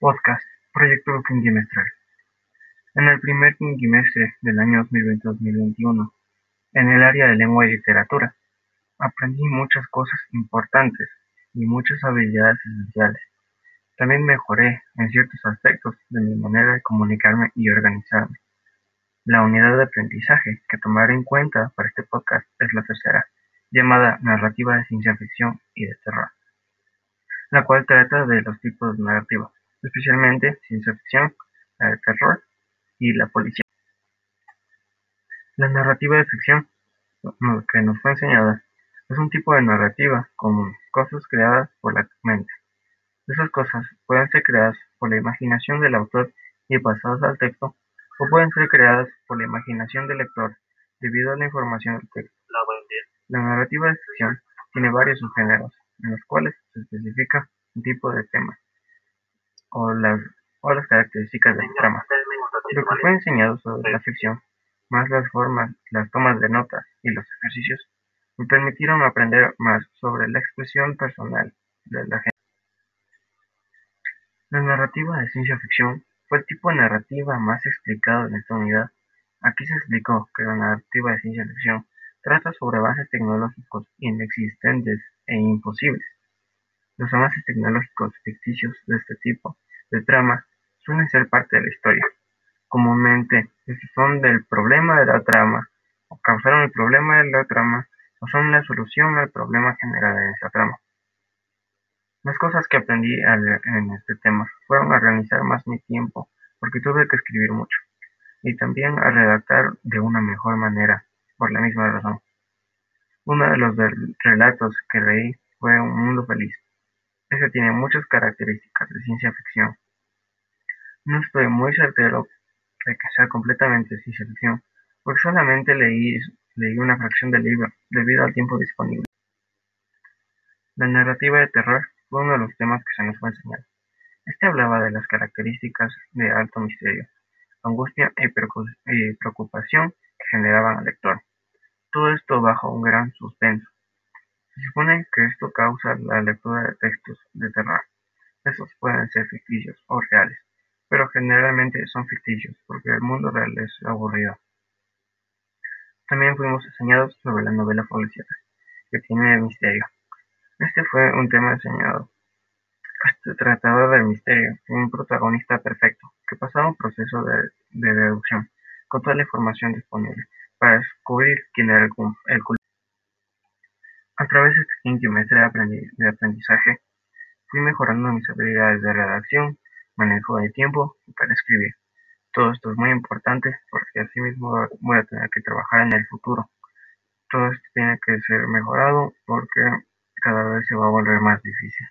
Podcast, proyecto quinquimestral. En el primer quinquimestre del año 2020-2021, en el área de lengua y literatura, aprendí muchas cosas importantes y muchas habilidades esenciales. También mejoré en ciertos aspectos de mi manera de comunicarme y organizarme. La unidad de aprendizaje que tomaré en cuenta para este podcast es la tercera, llamada Narrativa de Ciencia Ficción y de Terror, la cual trata de los tipos de narrativa especialmente ciencia ficción, la de terror y la policía. La narrativa de ficción que nos fue enseñada es un tipo de narrativa común, cosas creadas por la mente. Esas cosas pueden ser creadas por la imaginación del autor y pasadas al texto, o pueden ser creadas por la imaginación del lector debido a la información del texto. La narrativa de ficción tiene varios subgéneros, en los cuales se especifica un tipo de tema o las, o las características trama. Lo que fue enseñado sobre la ficción, más las formas, las tomas de notas y los ejercicios, me permitieron aprender más sobre la expresión personal de la gente. La narrativa de ciencia ficción fue el tipo de narrativa más explicado en esta unidad. Aquí se explicó que la narrativa de ciencia ficción trata sobre avances tecnológicos inexistentes e imposibles los avances tecnológicos ficticios de este tipo de trama suelen ser parte de la historia. Comúnmente, estos son del problema de la trama, o causaron el problema de la trama, o son la solución al problema general de esa trama. Las cosas que aprendí en este tema fueron a organizar más mi tiempo, porque tuve que escribir mucho, y también a redactar de una mejor manera, por la misma razón. Uno de los relatos que leí fue Un Mundo Feliz, ese tiene muchas características de ciencia ficción. No estoy muy certero de que sea completamente ciencia ficción, porque solamente leí, leí una fracción del libro debido al tiempo disponible. La narrativa de terror fue uno de los temas que se nos fue enseñado. Este hablaba de las características de alto misterio, angustia y preocupación que generaban al lector. Todo esto bajo un gran suspenso. Se supone que esto causa la lectura de textos de terror. Estos pueden ser ficticios o reales, pero generalmente son ficticios porque el mundo real es aburrido. También fuimos enseñados sobre la novela policíaca, que tiene misterio. Este fue un tema enseñado. Este trataba del misterio, un protagonista perfecto, que pasaba un proceso de, deducción, con toda la información disponible, para descubrir quién era el, el culpable. A través de este quinquimestre de aprendizaje, fui mejorando mis habilidades de redacción, manejo de tiempo y para escribir. Todo esto es muy importante porque así mismo voy a tener que trabajar en el futuro. Todo esto tiene que ser mejorado porque cada vez se va a volver más difícil.